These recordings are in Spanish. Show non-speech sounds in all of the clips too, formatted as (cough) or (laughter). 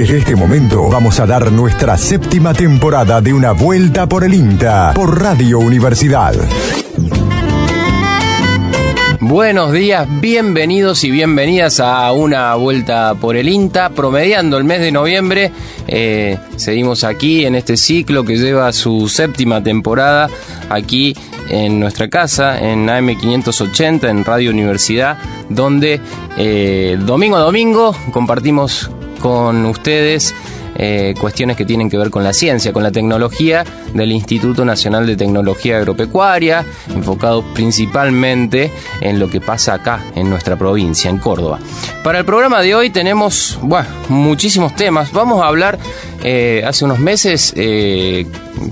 Desde este momento vamos a dar nuestra séptima temporada de Una Vuelta por el INTA por Radio Universidad. Buenos días, bienvenidos y bienvenidas a una vuelta por el INTA, promediando el mes de noviembre. Eh, seguimos aquí en este ciclo que lleva su séptima temporada aquí en nuestra casa, en AM580, en Radio Universidad, donde eh, domingo a domingo compartimos con ustedes eh, cuestiones que tienen que ver con la ciencia, con la tecnología del Instituto Nacional de Tecnología Agropecuaria, enfocado principalmente en lo que pasa acá en nuestra provincia, en Córdoba. Para el programa de hoy tenemos bueno, muchísimos temas. Vamos a hablar, eh, hace unos meses eh,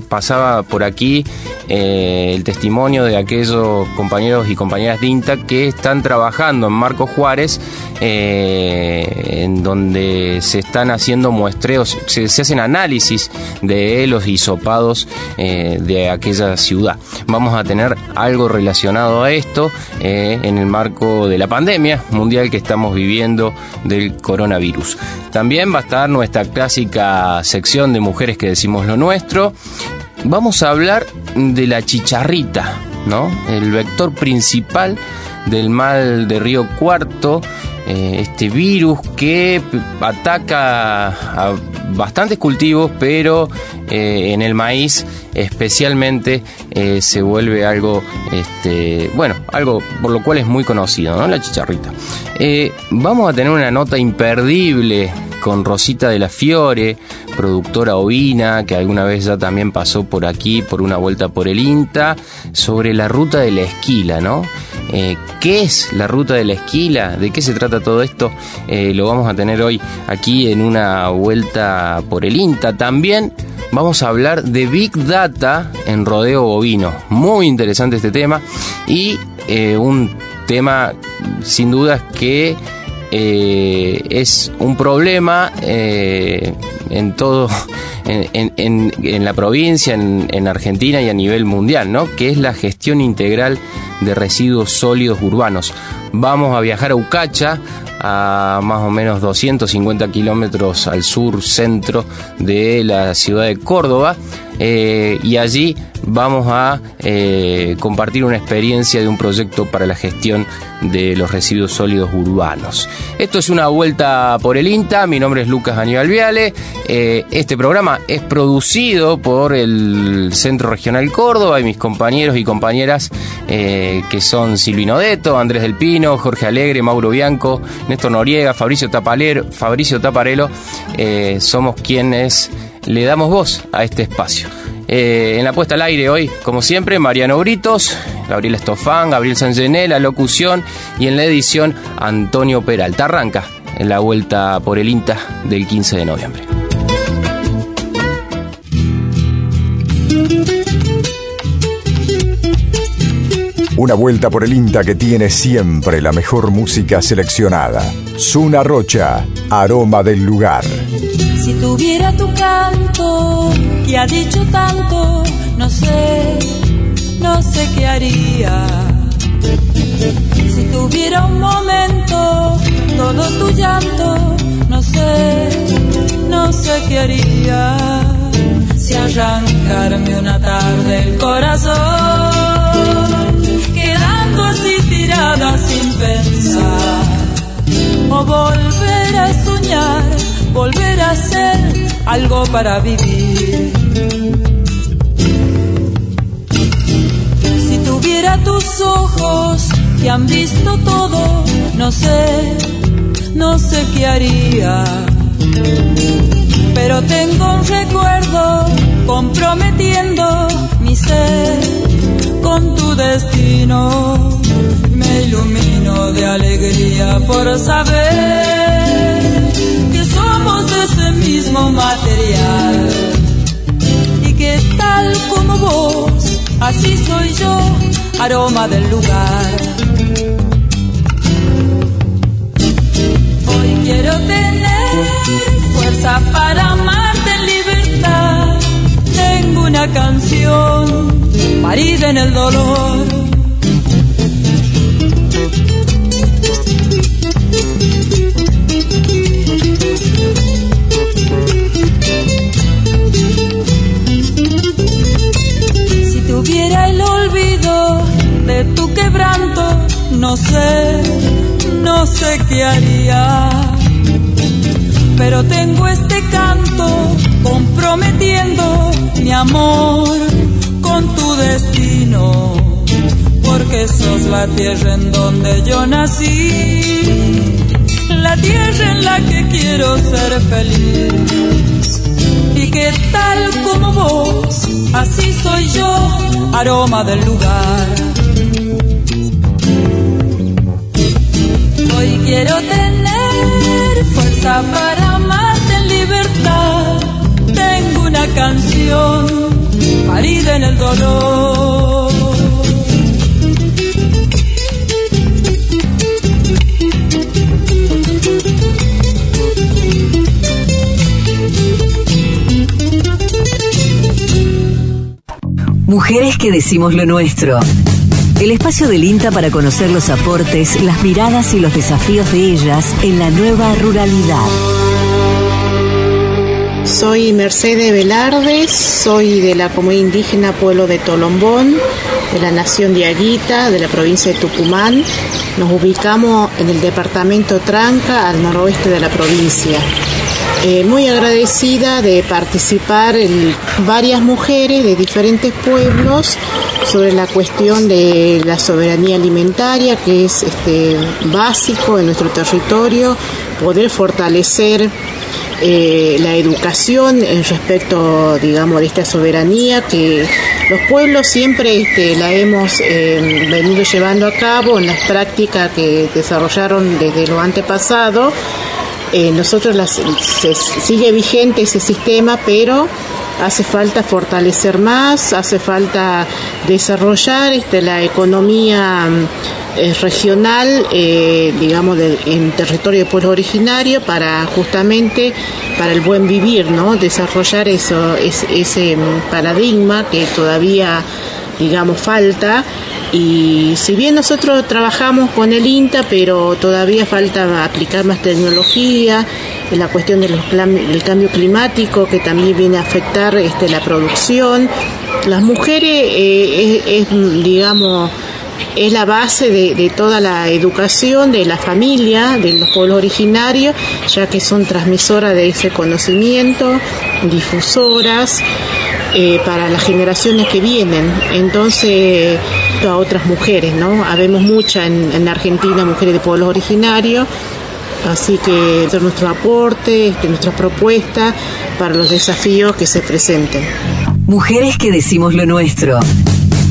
pasaba por aquí eh, el testimonio de aquellos compañeros y compañeras de INTA que están trabajando en Marco Juárez, eh, en donde se están haciendo muestreos, se, hacen análisis de los hisopados eh, de aquella ciudad. Vamos a tener algo relacionado a esto en el marco de la pandemia mundial que estamos viviendo del coronavirus. También va a estar nuestra clásica sección de mujeres que decimos lo nuestro vamos a hablar de la chicharrita, ¿no? El vector principal del mal de Río Cuarto, eh, este virus que ataca a bastantes cultivos, pero eh, en el maíz especialmente eh, se vuelve algo, este, bueno, algo por lo cual es muy conocido, ¿no? La chicharrita. vamos a tener una nota imperdible con Rosita de la Fiore, productora ovina, que alguna vez ya también pasó por aquí por una vuelta por el INTA, sobre la ruta de la esquila, ¿no? Eh, ¿Qué es la ruta de la esquila? ¿De qué se trata todo esto? Eh, lo vamos a tener hoy aquí en una vuelta por el INTA. También vamos a hablar de Big Data en rodeo bovino. Muy interesante este tema y eh, un tema sin dudas que eh, es un problema eh, en todo, (laughs) en, la provincia, en, Argentina y a nivel mundial, ¿no? Que es la gestión integral de residuos sólidos urbanos. Vamos a viajar a Ucacha, a más o menos 250 kilómetros al sur centro de la ciudad de Córdoba, eh, y allí vamos a eh, compartir una experiencia de un proyecto para la gestión de los residuos sólidos urbanos. Esto es una vuelta por el INTA, mi nombre es Lucas Aníbal Viale, eh, este programa es producido por el Centro Regional Córdoba y mis compañeros y compañeras eh, que son Silvino Deto, Andrés del Pino, Jorge Alegre, Mauro Bianco, Néstor Noriega, Fabricio, Fabricio Taparelo, somos quienes le damos voz a este espacio. Eh, en la puesta al aire hoy, como siempre, Mariano Britos, Gabriel Estofán, Gabriel Sangené, la locución y en la edición Antonio Peralta. Arranca en la vuelta por el INTA del 15 de noviembre. Una vuelta por el INTA que tiene siempre la mejor música seleccionada. Zuna Rocha, aroma del lugar. Si tuviera tu canto que ha dicho tanto, no sé, no sé qué haría. Si tuviera un momento todo tu llanto, no sé, no sé qué haría. Si arrancarme una tarde el corazón, así tirada sin pensar, o volver a soñar volver a ser algo para vivir. Si tuviera tus ojos que han visto todo, no sé, no sé qué haría. Pero tengo un recuerdo comprometiendo mi ser con tu destino. Ilumino de alegría por saber de ese mismo material. Y que tal como vos, así soy yo, aroma del lugar. Hoy quiero tener fuerza para amarte en libertad. Tengo una canción parida en el dolor será el olvido de tu quebranto. No sé, no sé qué haría. Pero tengo este canto comprometiendo mi amor con tu destino. Porque sos la tierra en donde yo nací. La tierra en la que quiero ser feliz. Y que tal como vos, así soy yo, aroma del lugar. Hoy quiero tener fuerza para amarte en libertad. Tengo una canción parida en el dolor. Mujeres que decimos lo nuestro. El espacio del INTA para conocer los aportes, las miradas y los desafíos de ellas en la nueva ruralidad. Soy Mercedes Velardes, soy de la comunidad indígena Pueblo de Tolombón, de la nación de Aguita, de la provincia de Tucumán. Nos ubicamos en el departamento Tranca, al noroeste de la provincia. Eh, muy agradecida de participar varias mujeres de diferentes pueblos sobre la cuestión de la soberanía alimentaria, que es este, básico en nuestro territorio, poder fortalecer eh, la educación en respecto, digamos, de esta soberanía que los pueblos siempre este, la hemos eh, venido llevando a cabo en las prácticas que desarrollaron desde lo antepasado eh, nosotros las, sigue vigente ese sistema, pero hace falta fortalecer más, hace falta desarrollar este, la economía eh, regional, eh, digamos, en territorio de pueblo originario para justamente para el buen vivir, ¿no? Desarrollar eso, ese paradigma que todavía, digamos, falta y si bien nosotros trabajamos con el INTA, pero todavía falta aplicar más tecnología, en la cuestión del cambio climático que también viene a afectar este, la producción. Las mujeres eh, es, digamos, es la base de, de, toda la educación de la familia, de los pueblos originarios, ya que son transmisoras de ese conocimiento, difusoras. Eh, para las generaciones que vienen. Entonces, a otras mujeres, ¿no? Habemos muchas en, Argentina, mujeres de pueblos originarios. Así que es nuestro aporte, este, nuestra propuesta para los desafíos que se presenten. Mujeres que decimos lo nuestro.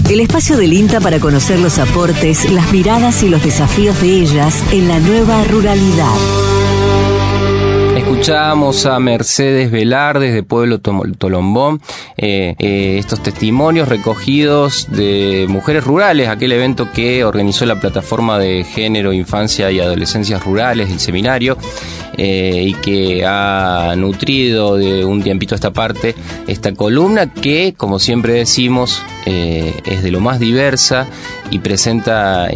El espacio del INTA para conocer los aportes, las miradas y los desafíos de ellas en la nueva ruralidad. Escuchamos a Mercedes Velardes de Pueblo Tolombón, eh, eh, estos testimonios recogidos de mujeres rurales, aquel evento que organizó la plataforma de género, infancia y adolescencias rurales, el seminario, eh, y que ha nutrido de un tiempito a esta parte esta columna que, como siempre decimos, es de lo más diversa y presenta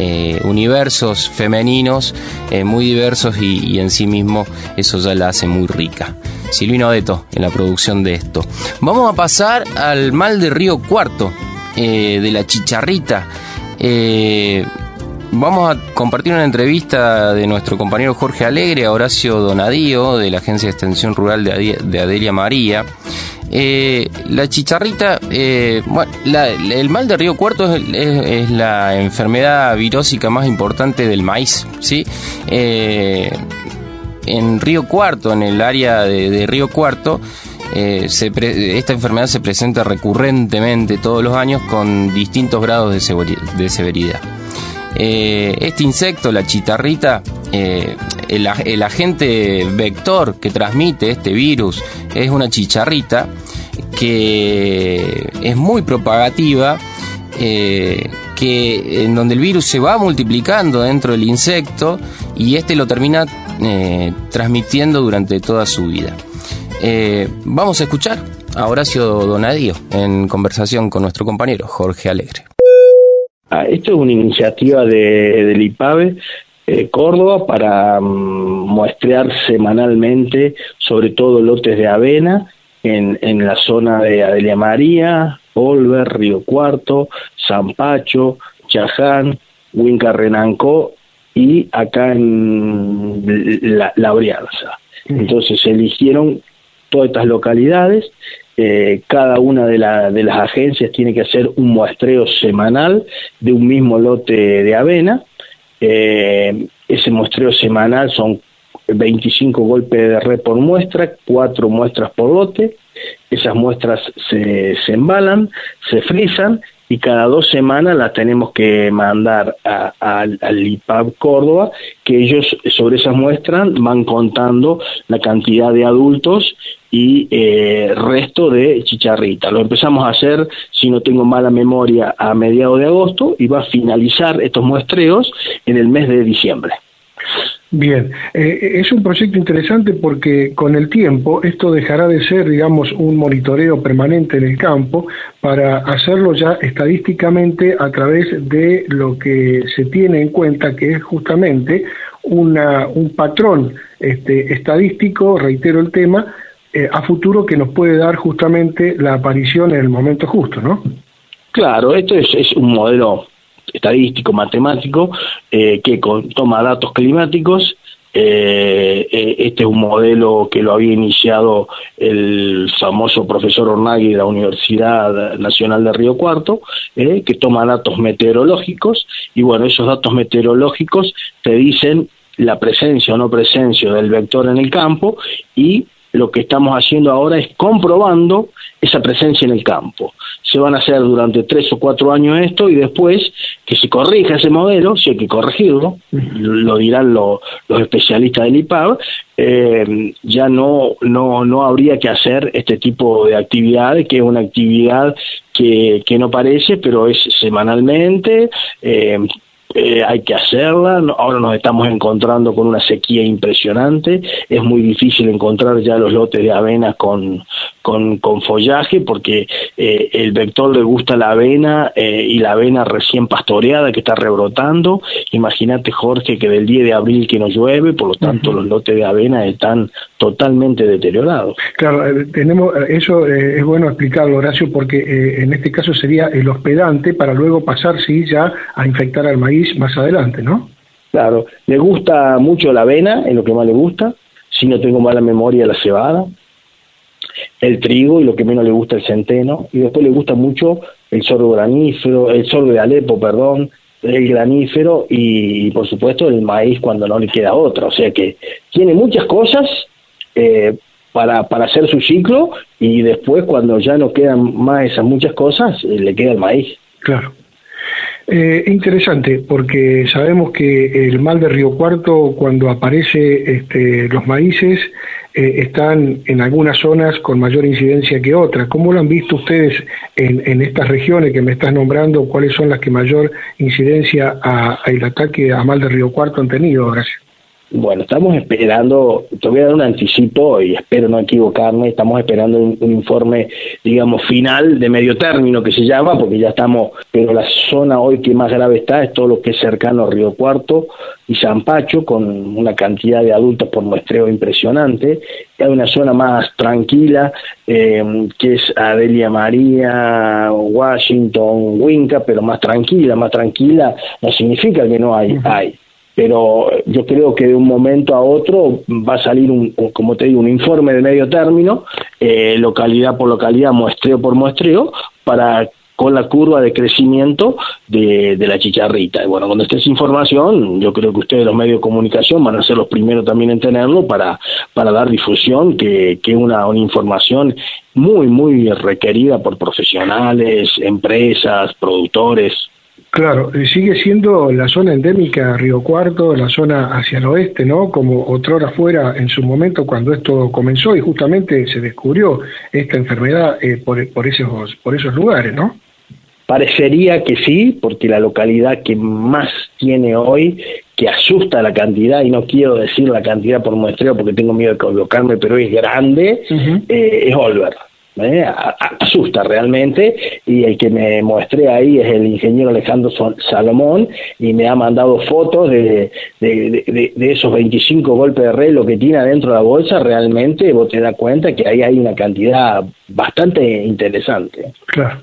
universos femeninos muy diversos y, y en sí mismo eso ya la hace muy rica. Silvino Adeto en la producción de esto. Vamos a pasar al mal de Río Cuarto, eh, de la chicharrita. Eh, vamos a compartir una entrevista de nuestro compañero Jorge Alegre a Horacio Donadío de la Agencia de Extensión Rural de Adelia María. Eh, la chicharrita, bueno, el mal de Río Cuarto es, la enfermedad virósica más importante del maíz, ¿sí? en Río Cuarto, en el área de, Río Cuarto, eh, esta enfermedad se presenta recurrentemente todos los años con distintos grados de, severidad. Eh, este insecto, la chitarrita, eh, el, agente vector que transmite este virus es una chicharrita que es muy propagativa, que en donde el virus se va multiplicando dentro del insecto y este lo termina eh, transmitiendo durante toda su vida. Eh, vamos a escuchar a Horacio Donadío en conversación con nuestro compañero Jorge Alegre. Ah, esto es una iniciativa de, del IPAVE eh, Córdoba para mm, muestrear semanalmente sobre todo lotes de avena en, en la zona de Adelia María, Olver, Río Cuarto, San Pacho, Chaján, Huinca Renancó y acá en La, la Brianza. Entonces se eligieron todas estas localidades, eh, cada una de, de, las agencias tiene que hacer un muestreo semanal de un mismo lote de avena. Eh, ese muestreo semanal son 25 golpes de red por muestra, 4 muestras por lote. Esas muestras se, embalan, se frisan y cada dos semanas las tenemos que mandar al IPAB Córdoba, que ellos sobre esas muestras van contando la cantidad de adultos y eh, resto de chicharrita. Lo empezamos a hacer, si no tengo mala memoria, a mediados de agosto y va a finalizar estos muestreos en el mes de diciembre. Bien, eh, es un proyecto interesante porque con el tiempo esto dejará de ser, digamos, un monitoreo permanente en el campo para hacerlo ya estadísticamente a través de lo que se tiene en cuenta, que es justamente una, un patrón este, estadístico, reitero el tema, eh, a futuro que nos puede dar justamente la aparición en el momento justo, ¿no? Claro, esto es, un modelo estadístico, matemático, eh, que toma datos climáticos. Eh, este es un modelo que lo había iniciado el famoso profesor Ornagui de la Universidad Nacional de Río Cuarto, que toma datos meteorológicos y bueno, esos datos meteorológicos te dicen la presencia o no presencia del vector en el campo y lo que estamos haciendo ahora es comprobando esa presencia en el campo. Se van a hacer durante tres o cuatro años esto y después que se corrija ese modelo, si hay que corregirlo, lo dirán los especialistas del IPAB, eh, ya no, no, no habría que hacer este tipo de actividades, que es una actividad que, que no parece, pero es semanalmente, eh, eh, hay que hacerla. Ahora nos estamos encontrando con una sequía impresionante. Es muy difícil encontrar ya los lotes de avena con, con, con follaje porque eh, el vector le gusta la avena eh, y la avena recién pastoreada que está rebrotando. Imagínate, Jorge, que del 10 de abril que no llueve, por lo tanto los lotes de avena están totalmente deteriorados. Claro, tenemos eso es bueno explicarlo, Horacio, porque en este caso sería el hospedante para luego pasar, sí, ya a infectar al maíz más adelante, ¿no? Claro, le gusta mucho la avena, es lo que más le gusta, si no tengo mala memoria la cebada, el trigo y lo que menos le gusta el centeno, y después le gusta mucho el sorgo granífero, el sorgo de Alepo, perdón, el granífero y, por supuesto el maíz cuando no le queda otra, o sea que tiene muchas cosas eh, para, para hacer su ciclo y después cuando ya no quedan más esas muchas cosas, eh, le queda el maíz. Claro. Eh, interesante, porque sabemos que el mal de Río Cuarto, cuando aparece este, los maíces, eh, están en algunas zonas con mayor incidencia que otras. ¿Cómo lo han visto ustedes en, en estas regiones que me estás nombrando? ¿Cuáles son las que mayor incidencia al ataque a mal de Río Cuarto han tenido? Gracias. Bueno, estamos esperando, te voy a dar un anticipo y espero no equivocarme, estamos esperando un, informe, digamos, final de medio término que se llama, porque ya estamos, pero la zona hoy que más grave está es todo lo que es cercano a Río Cuarto y San Pacho, con una cantidad de adultos por muestreo impresionante. Hay una zona más tranquila, eh, que es Adelia María, Washington, Winca, pero más tranquila, más tranquila no significa que no hay, hay pero yo creo que de un momento a otro va a salir, un, como te digo, un informe de medio término, eh, localidad por localidad, muestreo por muestreo, para con la curva de crecimiento de, la chicharrita. Y bueno, cuando esté esa información, yo creo que ustedes, los medios de comunicación, van a ser los primeros también en tenerlo para, para dar difusión, que es una, una información muy, muy requerida por profesionales, empresas, productores. Claro, sigue siendo la zona endémica Río Cuarto, la zona hacia el oeste, ¿no? Como otrora fuera en su momento cuando esto comenzó y justamente se descubrió esta enfermedad eh, por, por, esos, por esos lugares, ¿no? Parecería que sí, porque la localidad que más tiene hoy, que asusta la cantidad, y no quiero decir la cantidad por muestreo porque tengo miedo de colocarme, pero es grande, eh, es Olver. ¿Eh? asusta realmente y el que me mostré ahí es el ingeniero Alejandro Salomón y me ha mandado fotos de, de, esos 25 golpes de reloj que tiene adentro de la bolsa, realmente vos te das cuenta que ahí hay una cantidad bastante interesante. Claro.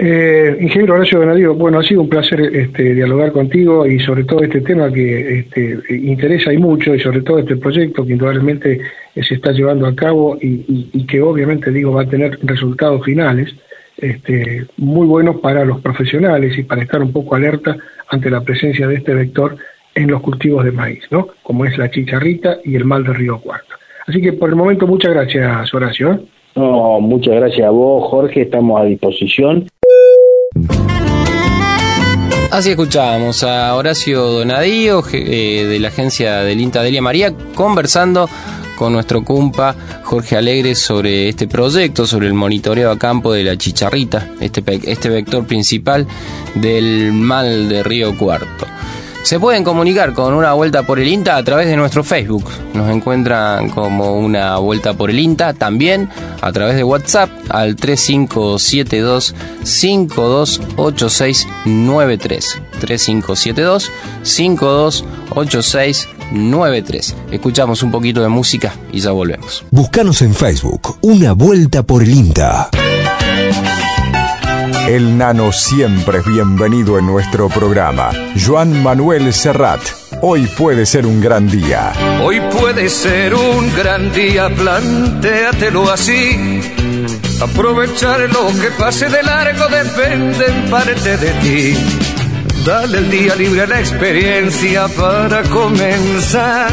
Eh, ingeniero Horacio Donadío, bueno, ha sido un placer este, dialogar contigo y sobre todo este tema que este, interesa y mucho y sobre todo este proyecto que indudablemente se está llevando a cabo y, que obviamente digo va a tener resultados finales este, muy buenos para los profesionales y para estar un poco alerta ante la presencia de este vector en los cultivos de maíz, ¿no? Como es la chicharrita y el mal de Río Cuarto. Así que por el momento muchas gracias, Horacio. ¿eh? No, muchas gracias a vos, Jorge, estamos a disposición. Así escuchábamos a Horacio Donadío eh, de la agencia del INTA Delia María conversando con nuestro cumpa Jorge Alegre sobre este proyecto, sobre el monitoreo a campo de la chicharrita, este, este vector principal del mal de Río Cuarto. Se pueden comunicar con una vuelta por el INTA a través de nuestro Facebook. Nos encuentran como una vuelta por el INTA también a través de WhatsApp al 3572 528693. 3572 528693. Escuchamos un poquito de música y ya volvemos. Búscanos en Facebook, una vuelta por el INTA. El nano siempre es bienvenido en nuestro programa. Joan Manuel Serrat. Hoy puede ser un gran día. Hoy puede ser un gran día, plantéatelo así. Aprovechar lo que pase de largo depende en parte de ti. Dale el día libre a la experiencia para comenzar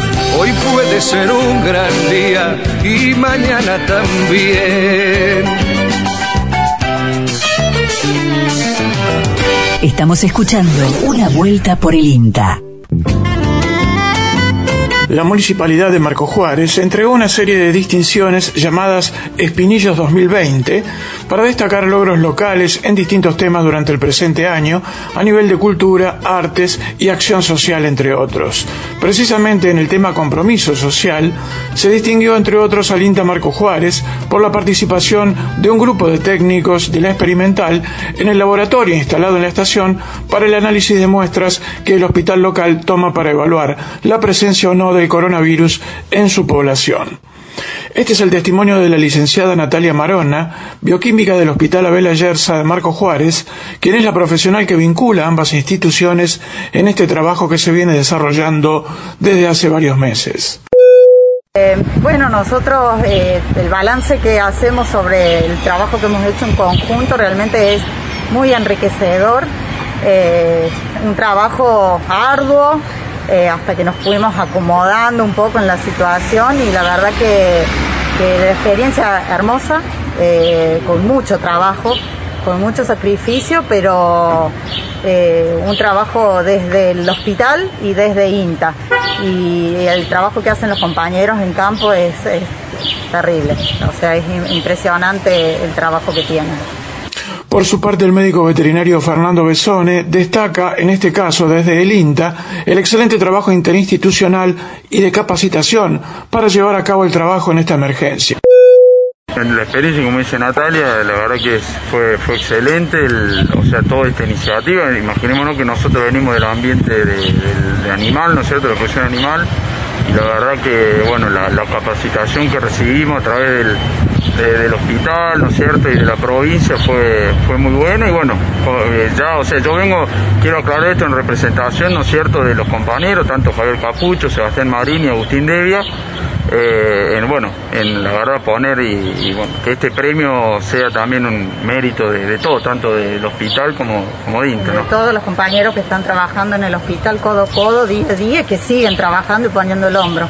Hoy puede ser un gran día y mañana también. Estamos escuchando Una Vuelta por el INTA la Municipalidad de Marco Juárez entregó una serie de distinciones llamadas Espinillos 2020 para destacar logros locales en distintos temas durante el presente año a nivel de cultura, artes y acción social, entre otros. Precisamente en el tema compromiso social, se distinguió entre otros al INTA Marco Juárez por la participación de un grupo de técnicos de la experimental en el laboratorio instalado en la estación para el análisis de muestras que el hospital local toma para evaluar la presencia o no de coronavirus en su población. Este es el testimonio de la licenciada Natalia Marona, bioquímica del Hospital Abel Yerza de Marco Juárez, quien es la profesional que vincula ambas instituciones en este trabajo que se viene desarrollando desde hace varios meses. Eh, bueno, nosotros eh, el balance que hacemos sobre el trabajo que hemos hecho en conjunto realmente es muy enriquecedor, eh, un trabajo arduo, eh, hasta que nos fuimos acomodando un poco en la situación y la verdad que, la experiencia hermosa, eh, con mucho trabajo, con mucho sacrificio, pero eh, un trabajo desde el hospital y desde INTA. Y el trabajo que hacen los compañeros en campo es terrible, o sea, es impresionante el trabajo que tienen. Por su parte, el médico veterinario Fernando Besone destaca, en este caso desde el INTA, el excelente trabajo interinstitucional y de capacitación para llevar a cabo el trabajo en esta emergencia. La experiencia, como dice Natalia, la verdad que fue, fue excelente, o sea, toda esta iniciativa. Imaginémonos que nosotros venimos del ambiente de, animal, ¿no es cierto?, de la producción animal, y la verdad que, bueno, la, capacitación que recibimos a través del, hospital, ¿no es cierto?, y de la provincia fue, fue muy buena, y bueno, eh, ya, o sea, yo vengo, quiero aclarar esto en representación, ¿no es cierto?, de los compañeros, tanto Javier Capucho, Sebastián Marín y Agustín Devia, eh, en, bueno, en la verdad poner y, bueno, que este premio sea también un mérito de, todo, tanto del hospital como, como de Inter. De todos los compañeros que están trabajando en el hospital codo a codo, día a día, que siguen trabajando y poniendo el hombro.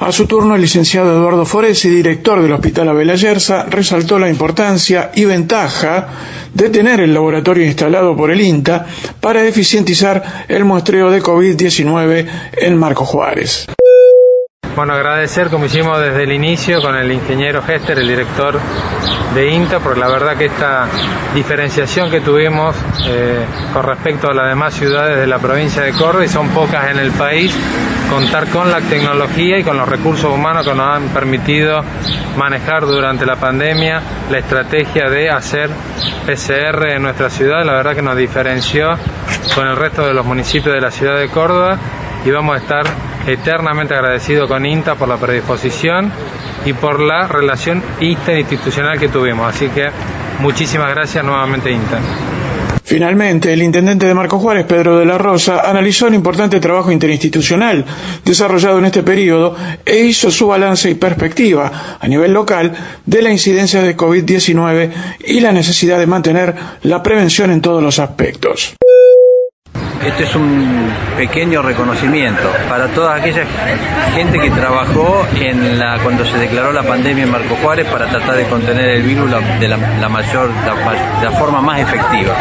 A su turno, el licenciado Eduardo Foresi, director del Hospital Abel Yerza, resaltó la importancia y ventaja de tener el laboratorio instalado por el INTA para eficientizar el muestreo de COVID-19 en Marco Juárez. Bueno, agradecer como hicimos desde el inicio con el ingeniero Hester, el director de INTA, por la verdad que esta diferenciación que tuvimos eh, con respecto a las demás ciudades de la provincia de Córdoba, y son pocas en el país, contar con la tecnología y con los recursos humanos que nos han permitido manejar durante la pandemia la estrategia de hacer PCR en nuestra ciudad, la verdad que nos diferenció con el resto de los municipios de la ciudad de Córdoba y vamos a estar eternamente agradecidos con INTA por la predisposición y por la relación interinstitucional que tuvimos. Así que muchísimas gracias nuevamente INTA. Finalmente, el intendente de Marco Juárez, Pedro de la Rosa, analizó el importante trabajo interinstitucional desarrollado en este periodo e hizo su balance y perspectiva a nivel local de la incidencia de COVID-19 y la necesidad de mantener la prevención en todos los aspectos. Este es un pequeño reconocimiento para toda aquella gente que trabajó en la, cuando se declaró la pandemia en Marco Juárez para tratar de contener el virus de la, mayor, la, forma más efectiva.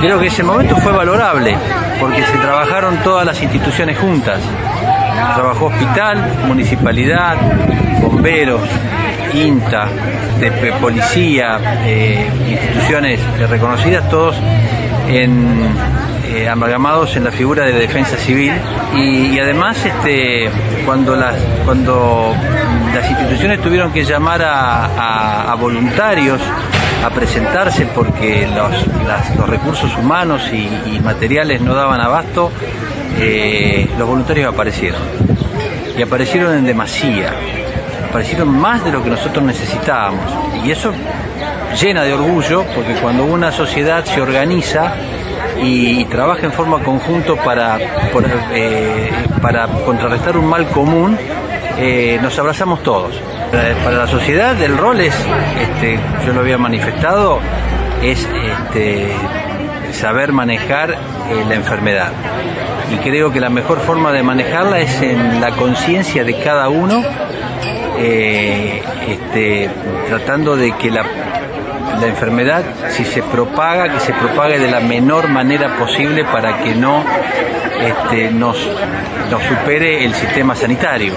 creo que ese momento fue valorable porque se trabajaron todas las instituciones juntas. Trabajó hospital, municipalidad, bomberos, INTA, policía, eh, instituciones reconocidas, todos en eh, amalgamados en la figura de defensa civil y, además este, cuando, las, cuando las instituciones tuvieron que llamar a, voluntarios a presentarse porque los, recursos humanos y, materiales no daban abasto, eh, los voluntarios aparecieron. Y aparecieron en demasía, aparecieron más de lo que nosotros necesitábamos. Y eso llena de orgullo porque cuando una sociedad se organiza, y, trabaja en forma conjunto para, eh, para contrarrestar un mal común, eh, nos abrazamos todos. Para, la sociedad el rol es, este, yo lo había manifestado, es este, saber manejar eh, la enfermedad. Y creo que la mejor forma de manejarla es en la conciencia de cada uno, este, tratando de que la la enfermedad, si se propaga, que se propague de la menor manera posible para que no este, nos, supere el sistema sanitario.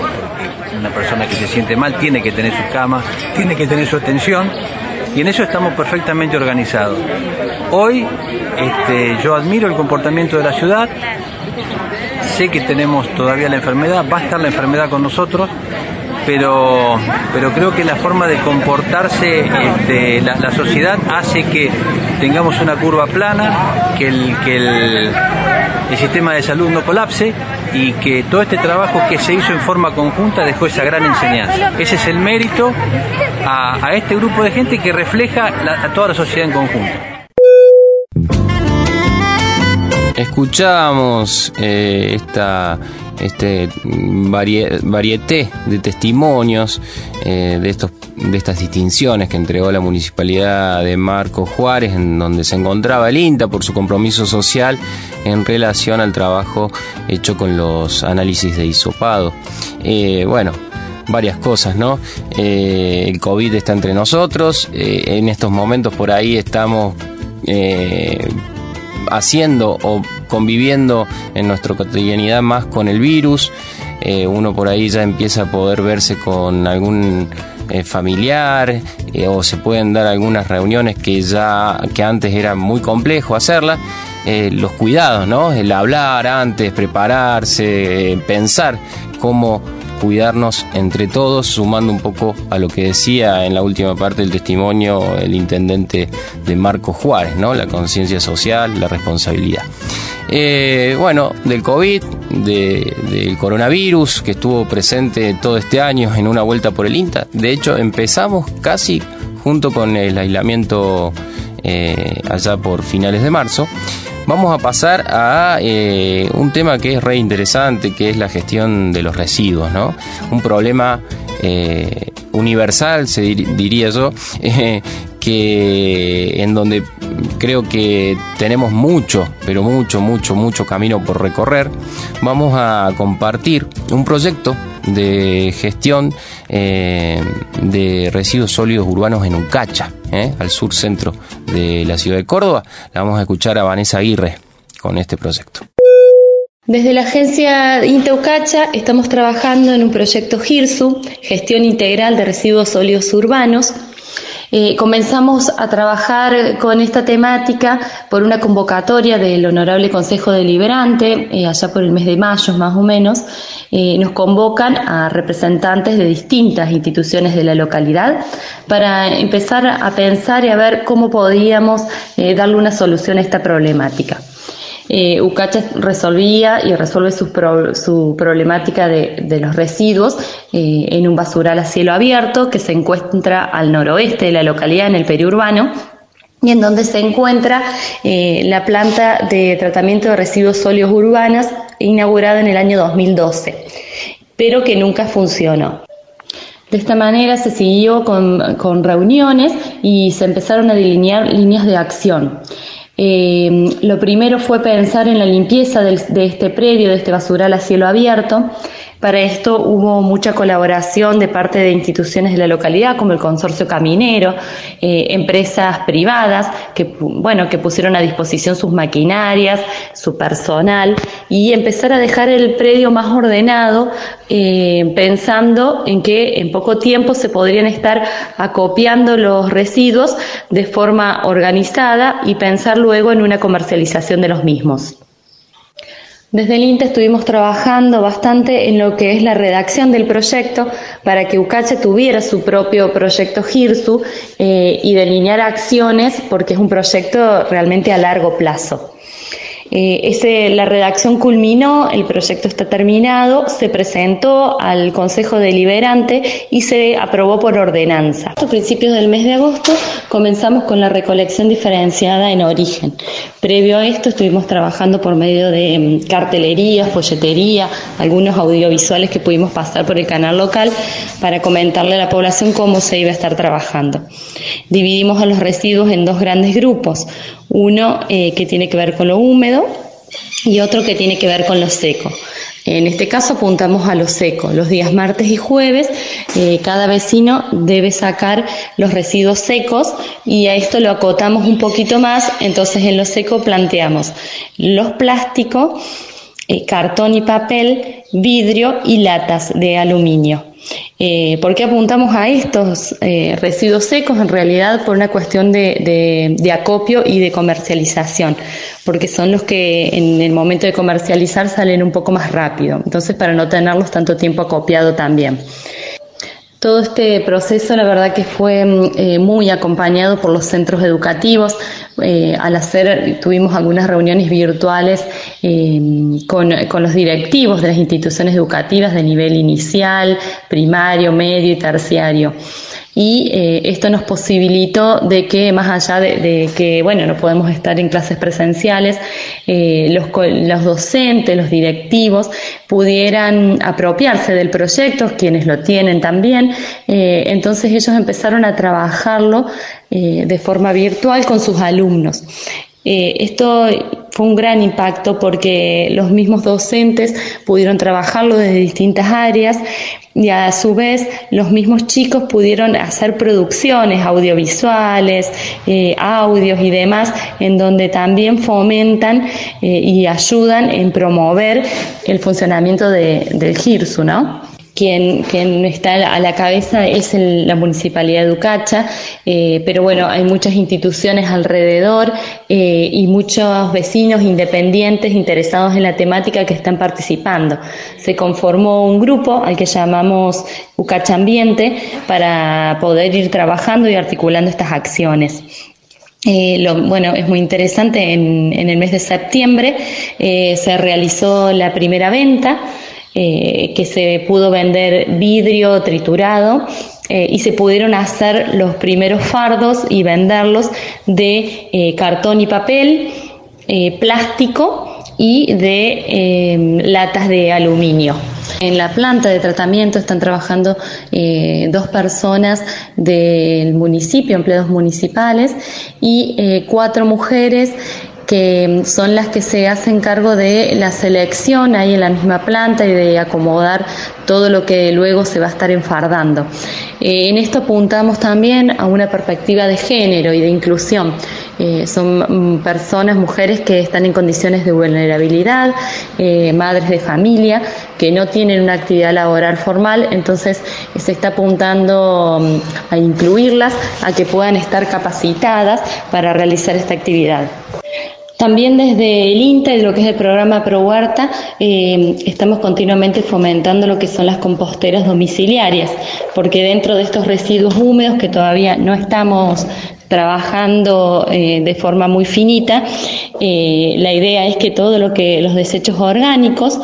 Una persona que se siente mal tiene que tener su cama, tiene que tener su atención y en eso estamos perfectamente organizados. Hoy este, yo admiro el comportamiento de la ciudad, sé que tenemos todavía la enfermedad, va a estar la enfermedad con nosotros, pero, pero creo que la forma de comportarse este, la, sociedad hace que tengamos una curva plana, que, el, que el, sistema de salud no colapse y que todo este trabajo que se hizo en forma conjunta dejó esa gran enseñanza. Ese es el mérito a, este grupo de gente que refleja a toda la sociedad en conjunto. Escuchamos eh, esta este varieté de testimonios eh, de estos de estas distinciones que entregó la municipalidad de Marco Juárez, en donde se encontraba el INTA por su compromiso social en relación al trabajo hecho con los análisis de hisopado. Eh, bueno, varias cosas, ¿no? Eh, el COVID está entre nosotros, en estos momentos por ahí estamos haciendo o conviviendo en nuestra cotidianidad más con el virus. Eh, uno por ahí ya empieza a poder verse con algún eh, familiar eh, o se pueden dar algunas reuniones que ya que antes era muy complejo hacerlas. los cuidados, ¿no? El hablar antes, prepararse, pensar cómo cuidarnos entre todos, sumando un poco a lo que decía en la última parte del testimonio el intendente de Marco Juárez, ¿no? La conciencia social, la responsabilidad. Eh, bueno, del COVID, del coronavirus que estuvo presente todo este año en una vuelta por el INTA. De hecho, empezamos casi junto con el aislamiento eh, allá por finales de marzo. Vamos a pasar a eh, un tema que es re interesante, que es la gestión de los residuos, ¿no? Un problema eh, universal, se diría yo, (laughs) que en donde creo que tenemos mucho, pero mucho, mucho, mucho camino por recorrer. Vamos a compartir un proyecto de gestión eh, de residuos sólidos urbanos en Ucacha, eh, al sur centro de la ciudad de Córdoba. La vamos a escuchar a Vanessa Aguirre con este proyecto. Desde la agencia Ucacha estamos trabajando en un proyecto GIRSU, Gestión Integral de Residuos Sólidos Urbanos, eh, comenzamos a trabajar con esta temática por una convocatoria del Honorable Consejo Deliberante, eh, allá por el mes de mayo más o menos. Eh, nos convocan a representantes de distintas instituciones de la localidad para empezar a pensar y a ver cómo podíamos darle una solución a esta problemática eh, Ucacha resolvía y resuelve su, problemática de, los residuos eh, en un basural a cielo abierto que se encuentra al noroeste de la localidad, en el periurbano, y en donde se encuentra eh, la planta de tratamiento de residuos sólidos urbanos inaugurada en el año 2012, pero que nunca funcionó. De esta manera se siguió con reuniones y se empezaron a delinear líneas de acción. Eh, lo primero fue pensar en la limpieza de este predio, de este basural a cielo abierto, para esto hubo mucha colaboración de parte de instituciones de la localidad, como el Consorcio Caminero, eh, empresas privadas que, bueno, que pusieron a disposición sus maquinarias, su personal y empezar a dejar el predio más ordenado, eh, pensando en que en poco tiempo se podrían estar acopiando los residuos de forma organizada y pensar luego en una comercialización de los mismos. Desde el INTE estuvimos trabajando bastante en lo que es la redacción del proyecto para que UCACHE tuviera su propio proyecto GIRSU eh, y delinear acciones porque es un proyecto realmente a largo plazo. Eh, la redacción culminó, el proyecto está terminado, se presentó al Consejo Deliberante y se aprobó por ordenanza. A principios del mes de agosto comenzamos con la recolección diferenciada en origen. Previo a esto estuvimos trabajando por medio de mm, cartelerías, folletería, algunos audiovisuales que pudimos pasar por el canal local para comentarle a la población cómo se iba a estar trabajando. Dividimos a los residuos en dos grandes grupos uno eh, que tiene que ver con lo húmedo y otro que tiene que ver con lo seco. En este caso apuntamos a lo seco. Los días martes y jueves eh, cada vecino debe sacar los residuos secos y a esto lo acotamos un poquito más. Entonces en lo seco planteamos los plásticos, eh, cartón y papel, vidrio y latas de aluminio. Eh, ¿Por qué apuntamos a estos eh, residuos secos? En realidad por una cuestión de, acopio y de comercialización, porque son los que en el momento de comercializar salen un poco más rápido, entonces para no tenerlos tanto tiempo acopiado también. Todo este proceso, la verdad que fue mm, eh, muy acompañado por los centros educativos. Eh, al hacer, tuvimos algunas reuniones virtuales eh, con, los directivos de las instituciones educativas de nivel inicial, primario, medio y terciario y eh, esto nos posibilitó de que más allá de, que bueno no podemos estar en clases presenciales los, docentes los directivos pudieran apropiarse del proyecto quienes lo tienen también. Eh, entonces ellos empezaron a trabajarlo de forma virtual con sus alumnos. Esto fue un gran impacto porque los mismos docentes pudieron trabajarlo desde distintas áreas, y a su vez los mismos chicos pudieron hacer producciones audiovisuales, eh, audios y demás, en donde también fomentan eh, y ayudan en promover el funcionamiento de, del GIRSU, ¿no? Quien, quien está a la cabeza es la Municipalidad de Ucacha, eh, pero bueno, hay muchas instituciones alrededor eh, y muchos vecinos independientes interesados en la temática que están participando. Se conformó un grupo al que llamamos Ucacha Ambiente para poder ir trabajando y articulando estas acciones. Eh, lo, bueno, es muy interesante, en, en el mes de septiembre eh, se realizó la primera venta, eh, que se pudo vender vidrio triturado eh, y se pudieron hacer los primeros fardos y venderlos de eh, cartón y papel, plástico y de latas de aluminio. En la planta de tratamiento están trabajando dos personas del municipio, empleados municipales, y cuatro mujeres que son las que se hacen cargo de la selección ahí en la misma planta y de acomodar todo lo que luego se va a estar enfardando. Eh, en esto apuntamos también a una perspectiva de género y de inclusión. Eh, son mm, personas, mujeres que están en condiciones de vulnerabilidad, eh, madres de familia, que no tienen una actividad laboral formal, entonces se está apuntando mm, a incluirlas, a que puedan estar capacitadas para realizar esta actividad. También desde el INTA lo que es el programa Pro Huerta, eh, estamos continuamente fomentando lo que son las composteras domiciliarias, porque dentro de estos residuos húmedos que todavía no estamos trabajando eh, de forma muy finita, eh, la idea es que todo lo que los desechos orgánicos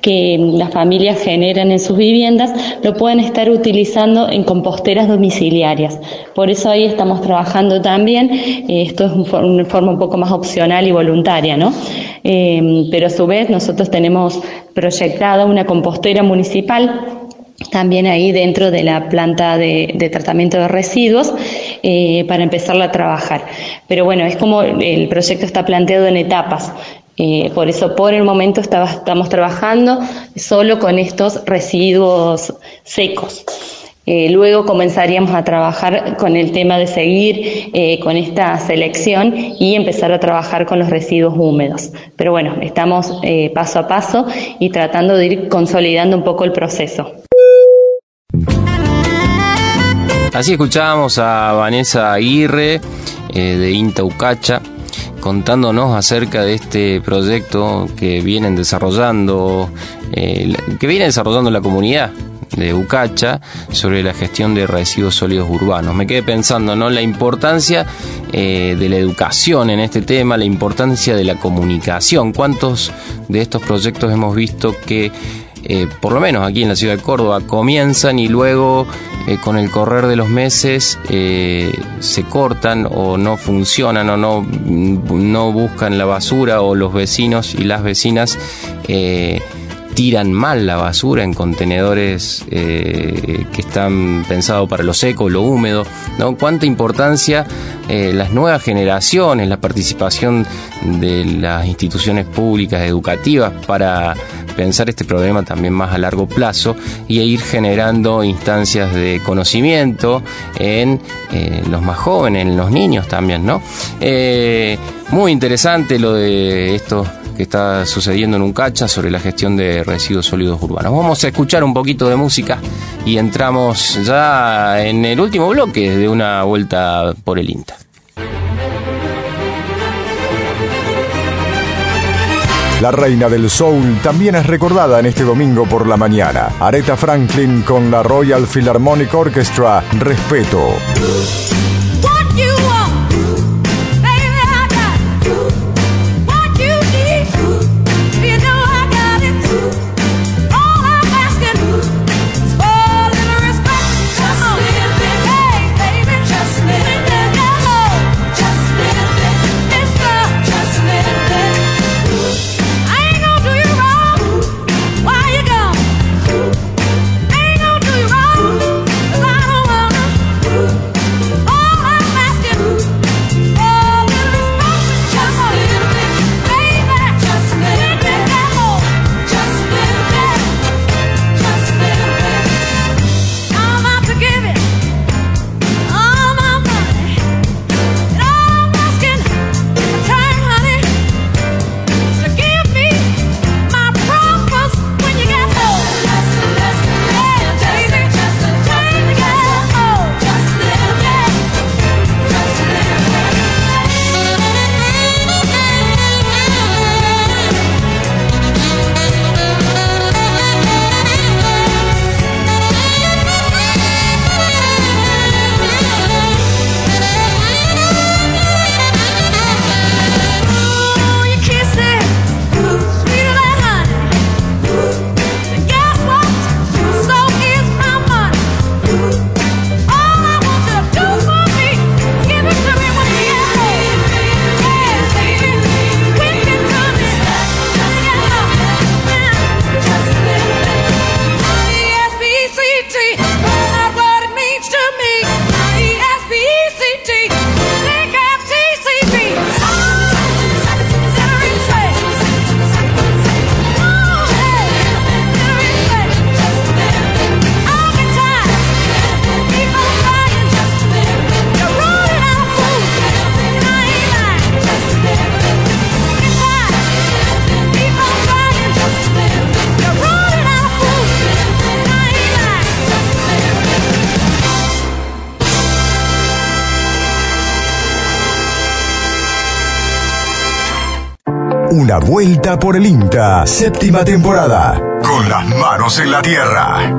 que las familias generan en sus viviendas lo pueden estar utilizando en composteras domiciliarias. Por eso ahí estamos trabajando también, eh, esto es un, una forma un poco más opcional y voluntaria, ¿no? Pero a su vez nosotros tenemos proyectada una compostera municipal también ahí dentro de la planta de, tratamiento de residuos eh, para empezarla a trabajar. Pero bueno, es como el proyecto está planteado en etapas. Eh, por eso, por el momento, estamos trabajando solo con estos residuos secos. Eh, luego comenzaríamos a trabajar con el tema de seguir con esta selección y empezar a trabajar con los residuos húmedos. Pero bueno, estamos paso a paso y tratando de ir consolidando un poco el proceso. Así escuchábamos a Vanessa Aguirre eh, de Inta Ucacha contándonos acerca de este proyecto que vienen desarrollando, eh, que viene desarrollando la comunidad de Ucacha sobre la gestión de residuos sólidos urbanos. Me quedé pensando, ¿no? La importancia eh, de la educación en este tema, la importancia de la comunicación. ¿Cuántos de estos proyectos hemos visto que eh, por lo menos aquí en la ciudad de Córdoba, comienzan y luego eh, con el correr de los meses eh, se cortan o no funcionan o no, no buscan la basura o los vecinos y las vecinas tiran mal la basura en contenedores que están pensados para lo seco, lo húmedo, ¿no? Cuánta importancia las nuevas generaciones, la participación de las instituciones públicas educativas para pensar este problema también más a largo plazo y ir generando instancias de conocimiento en eh, los más jóvenes, en los niños también, ¿no? Eh, muy interesante lo de esto que está sucediendo en un cacha sobre la gestión de residuos sólidos urbanos. Vamos a escuchar un poquito de música y entramos ya en el último bloque de una vuelta por el INTA. La reina del soul también es recordada en este domingo por la mañana. Aretha Franklin con la Royal Philharmonic Orchestra, Respeto. Vuelta por el INTA, séptima temporada. Con las manos en la tierra.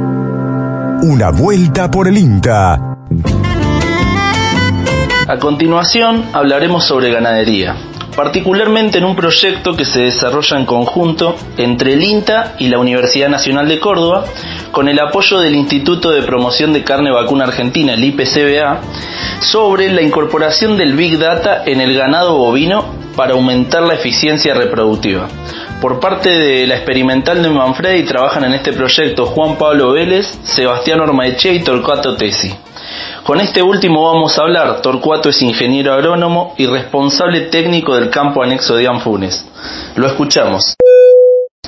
Una vuelta por el INTA. A continuación hablaremos sobre ganadería, particularmente en un proyecto que se desarrolla en conjunto entre el INTA y la Universidad Nacional de Córdoba, con el apoyo del Instituto de Promoción de Carne Vacuna Argentina, el IPCBA, sobre la incorporación del Big Data en el ganado bovino para aumentar la eficiencia reproductiva. Por parte de la experimental de Manfredi trabajan en este proyecto Juan Pablo Vélez, Sebastián Ormaeche y Torcuato Tesi. Con este último vamos a hablar. Torcuato es ingeniero agrónomo y responsable técnico del campo anexo de Anfunes. Lo escuchamos.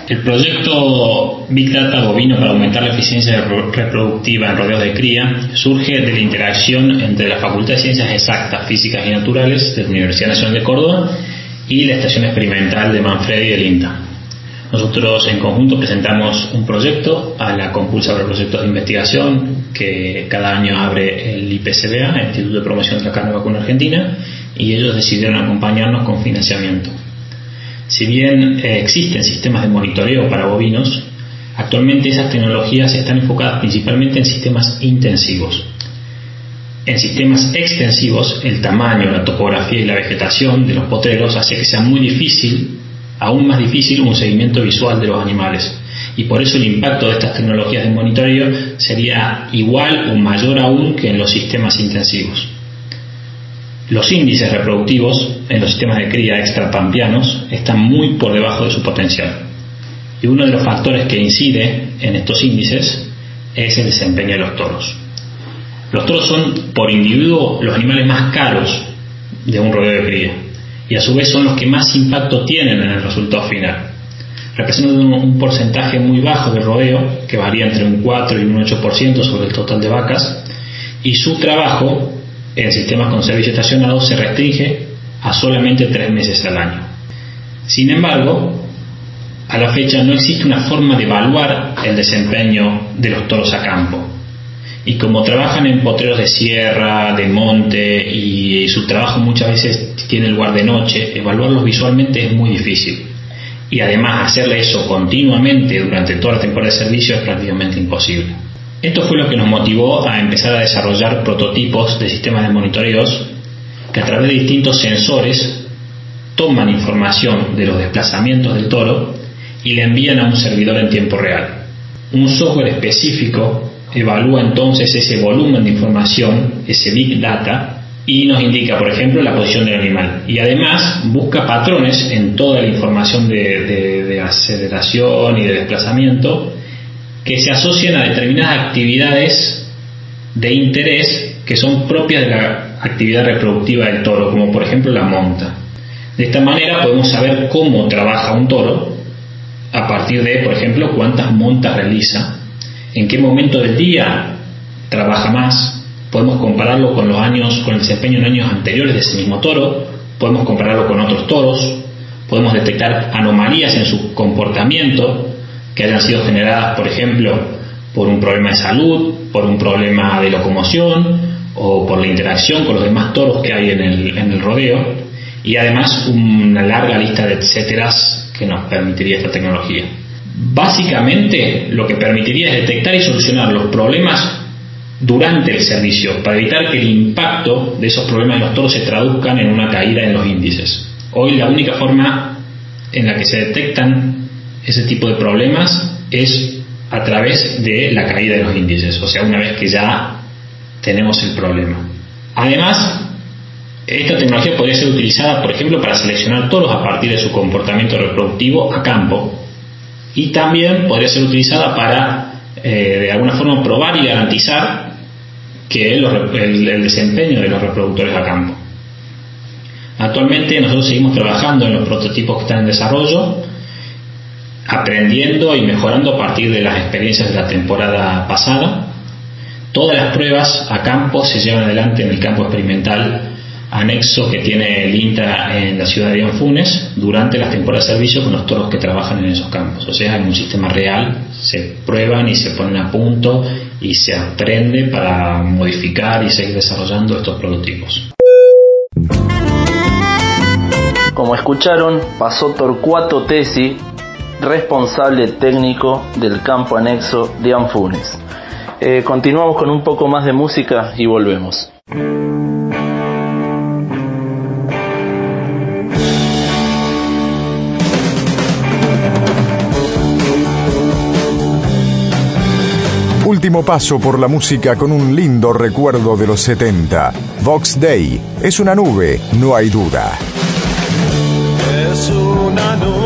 El proyecto Big Data bovino para aumentar la eficiencia reproductiva en rodeos de cría surge de la interacción entre la Facultad de Ciencias Exactas, Físicas y Naturales de la Universidad Nacional de Córdoba y la Estación Experimental de Manfredi del INTA. Nosotros en conjunto presentamos un proyecto a la compulsa de proyectos de investigación que cada año abre el IPCBA, Instituto de Promoción de la Carne Vacuna Argentina, y ellos decidieron acompañarnos con financiamiento. Si bien eh, existen sistemas de monitoreo para bovinos, actualmente esas tecnologías están enfocadas principalmente en sistemas intensivos. En sistemas extensivos, el tamaño, la topografía y la vegetación de los potreros hace que sea muy difícil, aún más difícil, un seguimiento visual de los animales. Y por eso el impacto de estas tecnologías de monitoreo sería igual o mayor aún que en los sistemas intensivos. Los índices reproductivos en los sistemas de cría extrapampianos están muy por debajo de su potencial. Y uno de los factores que incide en estos índices es el desempeño de los toros. Los toros son, por individuo, los animales más caros de un rodeo de cría y a su vez son los que más impacto tienen en el resultado final. Representan un porcentaje muy bajo del rodeo, que varía entre un 4 y un 8% sobre el total de vacas, y su trabajo en sistemas con servicio estacionado se restringe a solamente tres meses al año. Sin embargo, a la fecha no existe una forma de evaluar el desempeño de los toros a campo. Y como trabajan en potreros de sierra, de monte y su trabajo muchas veces tiene lugar de noche, evaluarlos visualmente es muy difícil. Y además hacerle eso continuamente durante toda la temporada de servicio es prácticamente imposible. Esto fue lo que nos motivó a empezar a desarrollar prototipos de sistemas de monitoreos que a través de distintos sensores toman información de los desplazamientos del toro y le envían a un servidor en tiempo real. Un software específico evalúa entonces ese volumen de información, ese big data, y nos indica, por ejemplo, la posición del animal. Y además busca patrones en toda la información de, de aceleración y de desplazamiento que se asocian a determinadas actividades de interés que son propias de la actividad reproductiva del toro, como por ejemplo la monta. De esta manera podemos saber cómo trabaja un toro a partir de, por ejemplo, cuántas montas realiza, en qué momento del día trabaja más, podemos compararlo con los años, con el desempeño en años anteriores de ese mismo toro, podemos compararlo con otros toros, podemos detectar anomalías en su comportamiento, que hayan sido generadas, por ejemplo, por un problema de salud, por un problema de locomoción o por la interacción con los demás toros que hay en el, en el rodeo y además una larga lista de etcéteras que nos permitiría esta tecnología. Básicamente lo que permitiría es detectar y solucionar los problemas durante el servicio para evitar que el impacto de esos problemas de los toros se traduzcan en una caída en los índices. Hoy la única forma en la que se detectan ese tipo de problemas es a través de la caída de los índices, o sea, una vez que ya tenemos el problema. Además, esta tecnología podría ser utilizada, por ejemplo, para seleccionar toros a partir de su comportamiento reproductivo a campo y también podría ser utilizada para, eh, de alguna forma, probar y garantizar que el desempeño de los reproductores a campo. Actualmente nosotros seguimos trabajando en los prototipos que están en desarrollo aprendiendo y mejorando a partir de las experiencias de la temporada pasada. Todas las pruebas a campo se llevan adelante en el campo experimental anexo que tiene el INTA en la ciudad de Anfunes durante las temporadas de servicio con los toros que trabajan en esos campos. O sea, en un sistema real se prueban y se ponen a punto y se aprende para modificar y seguir desarrollando estos prototipos. Como escucharon, pasó Torcuato Tesi, responsable técnico del campo anexo de Anfunes. Eh, continuamos con un poco más de música y volvemos. Último paso por la música con un lindo recuerdo de los 70. Vox Day es una nube, no hay duda. Es una nube,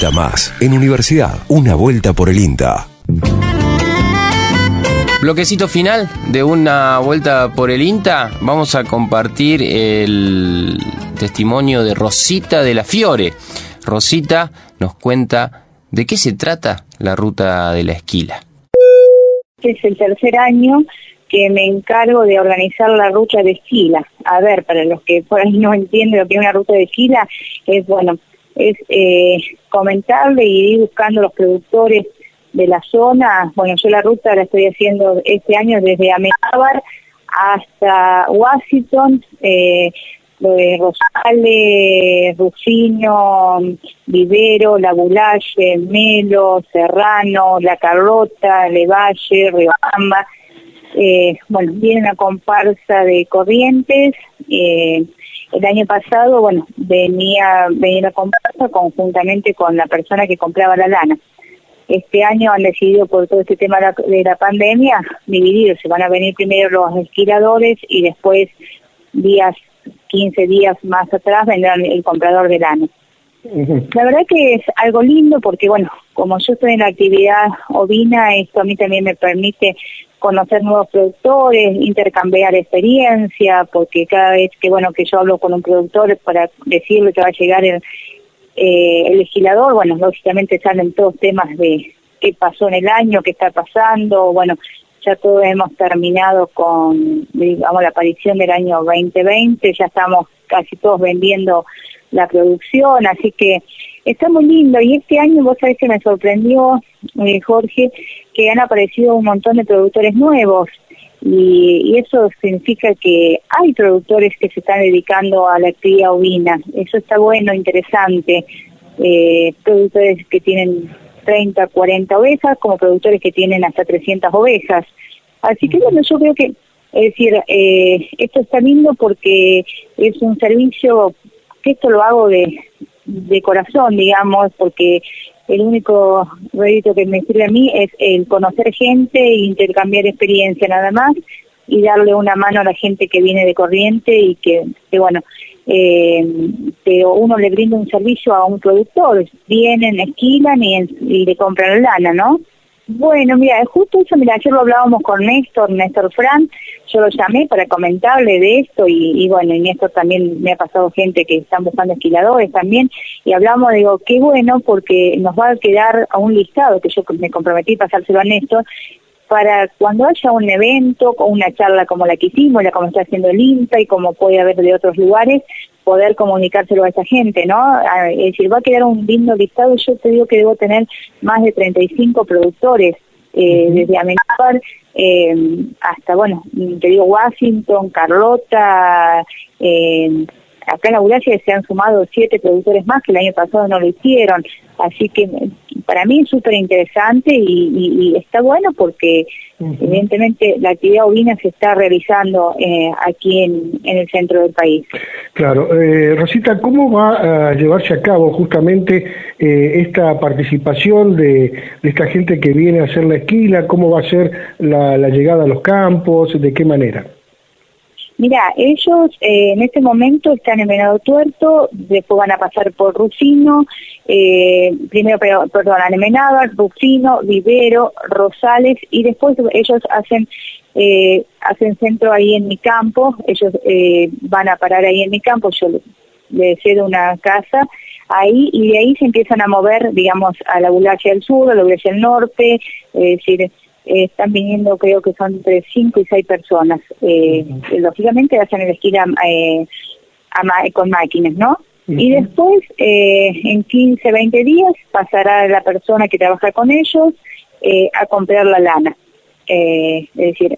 vuelta más. En Universidad, una vuelta por el INTA. Bloquecito final de una vuelta por el INTA. Vamos a compartir el testimonio de Rosita de la Fiore. Rosita nos cuenta de qué se trata la ruta de la esquila. Este es el tercer año que me encargo de organizar la ruta de esquila. A ver, para los que por ahí no entienden lo que es una ruta de esquila, es bueno, es eh, comentarle y ir buscando los productores de la zona. Bueno, yo la ruta la estoy haciendo este año desde Amenábar hasta Washington, eh, Rosales, Rufino, Vivero, La Bulache, Melo, Serrano, La Carrota, Levalle, Riobamba. Eh, bueno, viene una comparsa de corrientes. Eh, el año pasado, bueno, venía, venía la comparsa conjuntamente con la persona que compraba la lana. este año han decidido por todo este tema de la, de la pandemia dividirse. Van a venir primero los esquiladores y después días, 15 días más atrás vendrán el comprador de lana. La verdad que es algo lindo porque, bueno, como yo estoy en la actividad ovina, esto a mí también me permite conocer nuevos productores, intercambiar experiencia, porque cada vez que, bueno, que yo hablo con un productor para decirle que va a llegar el, eh, el legislador, bueno, lógicamente salen todos temas de qué pasó en el año, qué está pasando, bueno, ya todos hemos terminado con, digamos, la aparición del año 2020, ya estamos casi todos vendiendo la producción, así que está muy lindo. Y este año, vos sabés que me sorprendió, eh, Jorge, que han aparecido un montón de productores nuevos. Y, y, eso significa que hay productores que se están dedicando a la actividad ovina. Eso está bueno, interesante. Eh, productores que tienen 30, 40 ovejas, como productores que tienen hasta 300 ovejas. Así que bueno, yo creo que, es decir, eh, esto está lindo porque es un servicio que esto lo hago de, de corazón, digamos, porque el único rédito que me sirve a mí es el conocer gente e intercambiar experiencia nada más y darle una mano a la gente que viene de corriente y que, bueno, eh, uno le brinda un servicio a un productor, vienen, esquilan y, y le compran lana, ¿no? Bueno, mira, justo eso, mira, ayer lo hablábamos con Néstor, Néstor Fran, yo lo llamé para comentarle de esto y, y bueno, y Néstor también me ha pasado gente que están buscando esquiladores también y hablamos, digo, qué bueno porque nos va a quedar a un listado que yo me comprometí a pasárselo a Néstor para cuando haya un evento o una charla como la que hicimos, la como está haciendo el INTA y como puede haber de otros lugares, poder comunicárselo a esa gente, ¿no? Es decir, va a quedar un lindo listado, yo te digo que debo tener más de 35 productores, eh, uh -huh. desde Amenábar eh, hasta, bueno, te digo Washington, Carlota, eh, acá en la Eurasia se han sumado siete productores más que el año pasado no lo hicieron, así que para mí es súper interesante y, y, y, está bueno porque uh -huh. evidentemente la actividad ovina se está realizando eh, aquí en, en, el centro del país. Claro, eh, Rosita, ¿cómo va a llevarse a cabo justamente eh, esta participación de, de, esta gente que viene a hacer la esquila? ¿Cómo va a ser la, la llegada a los campos? ¿De qué manera? Mira, ellos eh, en este momento están en Venado Tuerto, después van a pasar por Rucino, eh, primero, perdón, en Menada, Rucino, Vivero, Rosales, y después ellos hacen eh, hacen centro ahí en mi campo, ellos eh, van a parar ahí en mi campo, yo les cedo una casa ahí, y de ahí se empiezan a mover, digamos, a la Bulacia del sur, a la Bulacia del norte, es decir, eh, están viniendo creo que son entre 5 y 6 personas. Eh, uh -huh. Lógicamente hacen el esquí eh, con máquinas, ¿no? Uh -huh. Y después, eh, en 15, 20 días, pasará la persona que trabaja con ellos eh, a comprar la lana. es decir,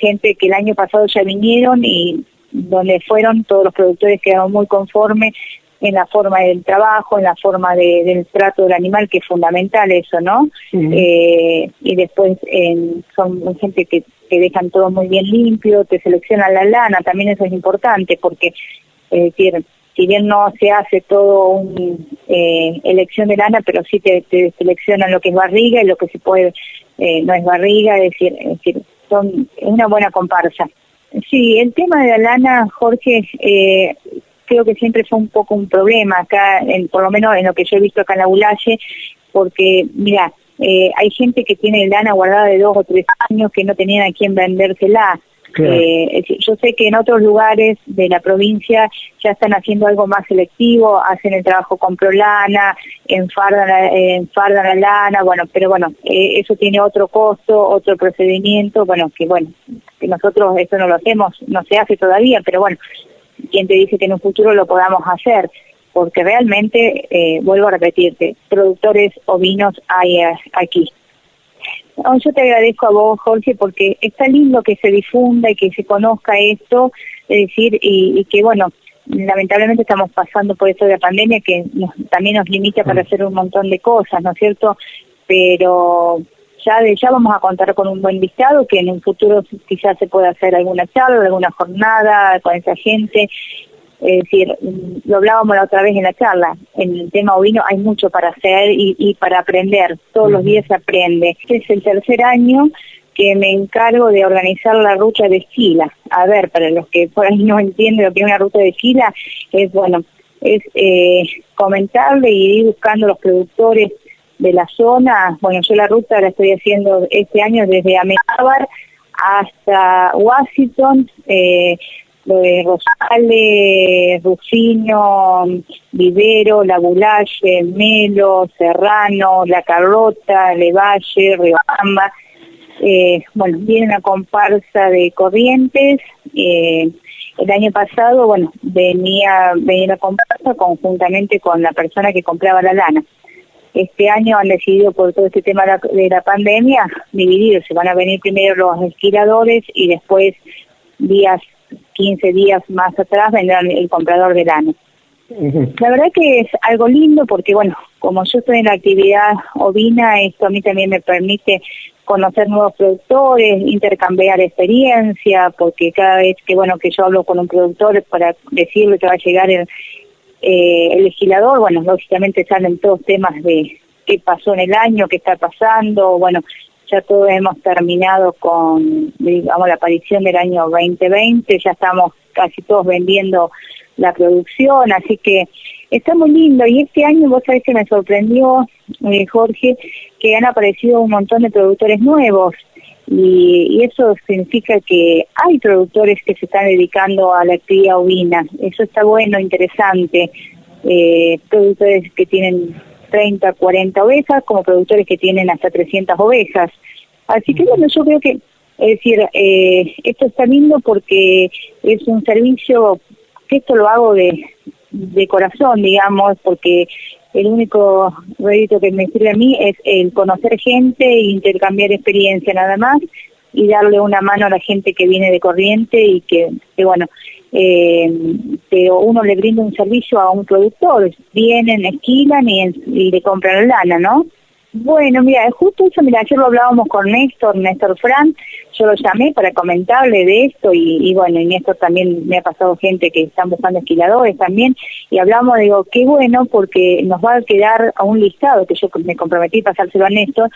gente que el año pasado ya vinieron y donde fueron todos los productores quedaron muy conformes en la forma del trabajo, en la forma de, del trato del animal, que es fundamental eso, ¿no? Uh -huh. eh, y después eh, son gente que, que dejan todo muy bien limpio, te seleccionan la lana, también eso es importante, porque, es decir, si bien no se hace todo un eh, elección de lana, pero sí te, te, seleccionan lo que es barriga y lo que se puede, eh, no es barriga, es decir, es decir, son una buena comparsa. Sí, el tema de la lana, Jorge, eh, creo que siempre fue un poco un problema acá, en, por lo menos en lo que yo he visto acá en la Bulaye, porque, mira, eh, hay gente que tiene lana guardada de dos o tres años que no tenían a quién vendérsela. Claro. Eh, yo sé que en otros lugares de la provincia ya están haciendo algo más selectivo, hacen el trabajo con prolana, enfardan la, enfardan la lana, bueno, pero bueno, eh, eso tiene otro costo, otro procedimiento, bueno, que bueno, que nosotros eso no lo hacemos, no se hace todavía, pero bueno, quien te dice que en un futuro lo podamos hacer, porque realmente, eh, vuelvo a repetirte, productores ovinos hay eh, aquí. No, yo te agradezco a vos, Jorge, porque está lindo que se difunda y que se conozca esto, es decir, y, y que bueno, lamentablemente estamos pasando por esto de la pandemia que nos, también nos limita para hacer un montón de cosas, ¿no es cierto? Pero ya de ya vamos a contar con un buen listado que en un futuro quizás se pueda hacer alguna charla, alguna jornada con esa gente. Es decir, lo hablábamos la otra vez en la charla, en el tema ovino hay mucho para hacer y, y para aprender, todos los días se aprende. Este es el tercer año que me encargo de organizar la ruta de esquila. A ver, para los que por ahí no entienden lo que es una ruta de esquila, es bueno, es eh, comentarle y ir buscando los productores de la zona. Bueno, yo la ruta la estoy haciendo este año desde Amenábar hasta Washington, eh, lo de Rosales, Rufino, Vivero, La Bulache, Melo, Serrano, La Carlota, Levalle, Riobamba. Eh, bueno, viene una comparsa de corrientes. Eh, el año pasado, bueno, venía, venía la comparsa conjuntamente con la persona que compraba la lana. Este año han decidido por todo este tema de la, de la pandemia dividirse. Van a venir primero los esquiladores y después días 15 días más atrás vendrá el comprador de lana. La verdad que es algo lindo porque, bueno, como yo estoy en la actividad ovina, esto a mí también me permite conocer nuevos productores, intercambiar experiencia, porque cada vez que, bueno, que yo hablo con un productor para decirle que va a llegar el, eh, el legislador, bueno, lógicamente salen todos temas de qué pasó en el año, qué está pasando, bueno, ya todos hemos terminado con, digamos, la aparición del año 2020, ya estamos casi todos vendiendo la producción, así que está muy lindo. Y este año, vos sabés que me sorprendió, eh, Jorge, que han aparecido un montón de productores nuevos. Y, y, eso significa que hay productores que se están dedicando a la actividad ovina. Eso está bueno, interesante. Eh, productores que tienen 30, 40 ovejas, como productores que tienen hasta 300 ovejas. Así que bueno, yo creo que, es decir, eh, esto está lindo porque es un servicio, que esto lo hago de, de corazón, digamos, porque el único rédito que me sirve a mí es el conocer gente e intercambiar experiencia nada más y darle una mano a la gente que viene de corriente y que, bueno, eh, que uno le brinda un servicio a un productor, vienen, esquilan y, y le compran la lana, ¿no? Bueno, mira, justo eso, mira, ayer lo hablábamos con Néstor, Néstor Fran, yo lo llamé para comentarle de esto y, y bueno, y Néstor también me ha pasado gente que están buscando esquiladores también y hablamos, digo, qué bueno porque nos va a quedar a un listado que yo me comprometí a pasárselo a Néstor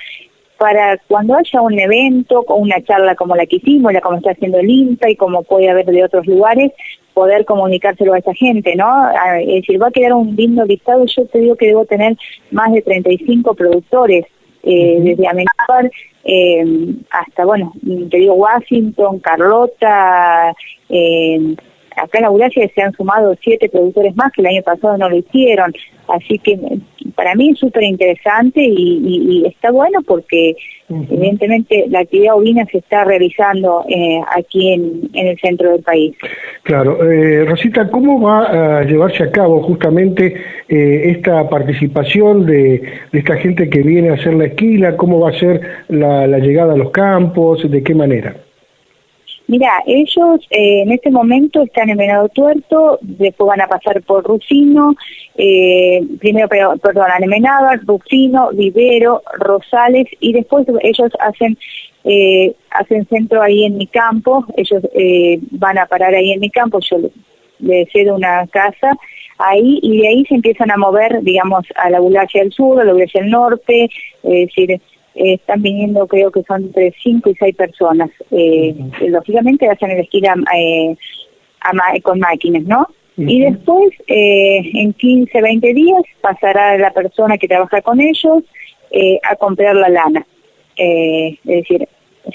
para cuando haya un evento o una charla como la que hicimos, la como está haciendo el INTA y como puede haber de otros lugares, poder comunicárselo a esa gente, ¿no? Es decir, va a quedar un lindo listado, yo te digo que debo tener más de 35 productores, eh, desde Amenábar eh, hasta, bueno, te digo Washington, Carlota, eh, acá en la Eurasia se han sumado siete productores más que el año pasado no lo hicieron, así que para mí es súper interesante y, y, y, está bueno porque uh -huh. evidentemente la actividad ovina se está realizando eh, aquí en, en, el centro del país. Claro, eh, Rosita, ¿cómo va a llevarse a cabo justamente eh, esta participación de, de, esta gente que viene a hacer la esquila? ¿Cómo va a ser la, la llegada a los campos? ¿De qué manera? Mira, ellos eh, en este momento están en Venado Tuerto, después van a pasar por Rufino, eh, primero, perdón, Anemenada, Rufino, Vivero, Rosales, y después ellos hacen eh, hacen centro ahí en mi campo, ellos eh, van a parar ahí en mi campo, yo les cedo una casa ahí y de ahí se empiezan a mover, digamos, a la Bulacia del sur, a la Bulacia del norte, es decir, eh, están viniendo creo que son entre 5 y 6 personas. Eh, uh -huh. Lógicamente hacen el esquí eh, con máquinas, ¿no? Uh -huh. Y después, en 15, 20 días, pasará la persona que trabaja con ellos a comprar la lana. es decir,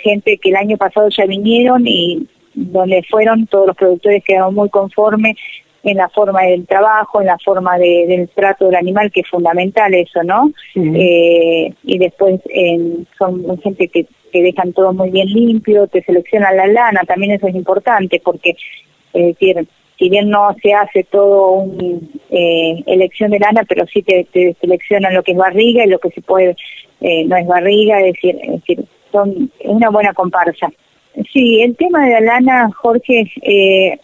gente que el año pasado ya vinieron y donde fueron todos los productores quedaron muy conformes en la forma del trabajo, en la forma de, del trato del animal, que es fundamental eso, ¿no? Uh -huh. eh, y después eh, son gente que, que dejan todo muy bien limpio, te seleccionan la lana, también eso es importante, porque, es decir, si bien no se hace todo un eh, elección de lana, pero sí te, te, seleccionan lo que es barriga y lo que se puede, eh, no es barriga, es decir, es decir, son una buena comparsa. Sí, el tema de la lana, Jorge, eh,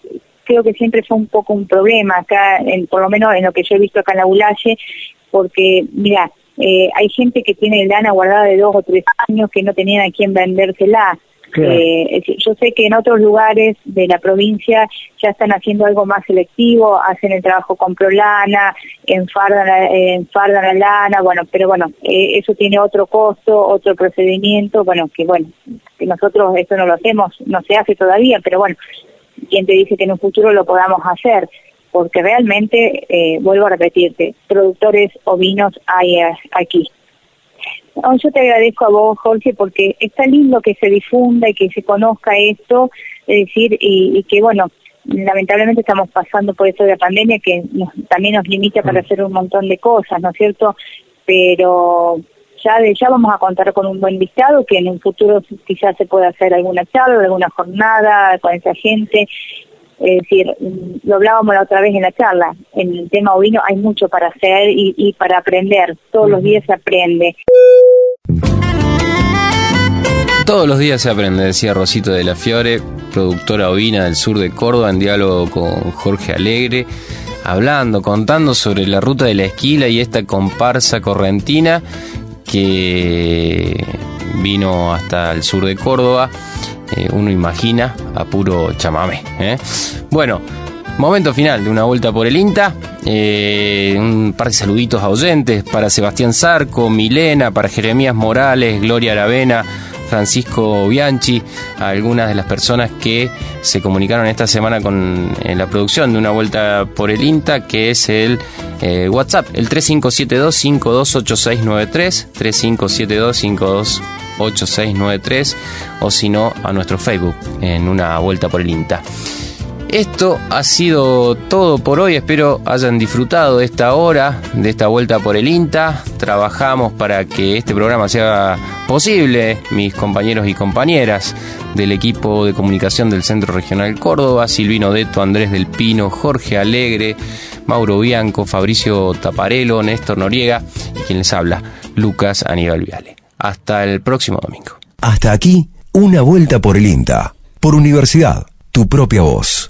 creo que siempre fue un poco un problema acá, en, por lo menos en lo que yo he visto acá en la Bulache, porque, mira, eh, hay gente que tiene lana guardada de dos o tres años que no tenían a quién vendérsela. Eh, yo sé que en otros lugares de la provincia ya están haciendo algo más selectivo, hacen el trabajo con prolana, enfardan, enfardan la lana, bueno, pero bueno, eh, eso tiene otro costo, otro procedimiento, bueno, que bueno, que nosotros eso no lo hacemos, no se hace todavía, pero bueno, ¿quién te dice que en un futuro lo podamos hacer? Porque realmente, eh, vuelvo a repetirte, productores ovinos hay aquí yo te agradezco a vos, Jorge, porque está lindo que se difunda y que se conozca esto, es decir, y, que bueno, lamentablemente estamos pasando por esto de la pandemia que también nos limita para hacer un montón de cosas, ¿no es cierto? Pero ya de ya vamos a contar con un buen listado que en un futuro quizás se pueda hacer alguna charla, alguna jornada con esa gente. Es decir, lo hablábamos la otra vez en la charla, en el tema ovino hay mucho para hacer y, y para aprender, todos los días se aprende. Todos los días se aprende, decía Rosito de la Fiore, productora ovina del sur de Córdoba, en diálogo con Jorge Alegre, hablando, contando sobre la ruta de la esquila y esta comparsa correntina que vino hasta el sur de Córdoba. Eh, uno imagina a puro chamamé. ¿eh? Bueno, momento final de una vuelta por el INTA. Eh, un par de saluditos a oyentes para Sebastián Zarco, Milena, para Jeremías Morales, Gloria Aravena Francisco Bianchi, a algunas de las personas que se comunicaron esta semana con la producción de una vuelta por el INTA, que es el WhatsApp, el 3572-528693, 3572-528693, o si no, a nuestro Facebook, en una vuelta por el INTA. Esto ha sido todo por hoy, espero hayan disfrutado de esta hora, de esta vuelta por el INTA. Trabajamos para que este programa sea posible, mis compañeros y compañeras del equipo de comunicación del Centro Regional Córdoba, Silvino Deto, Andrés del Pino, Jorge Alegre, Mauro Bianco, Fabricio Taparelo, Néstor Noriega y quien les habla, Lucas Aníbal Viale. Hasta el próximo domingo. Hasta aquí, una vuelta por el INTA, por Universidad, tu propia voz.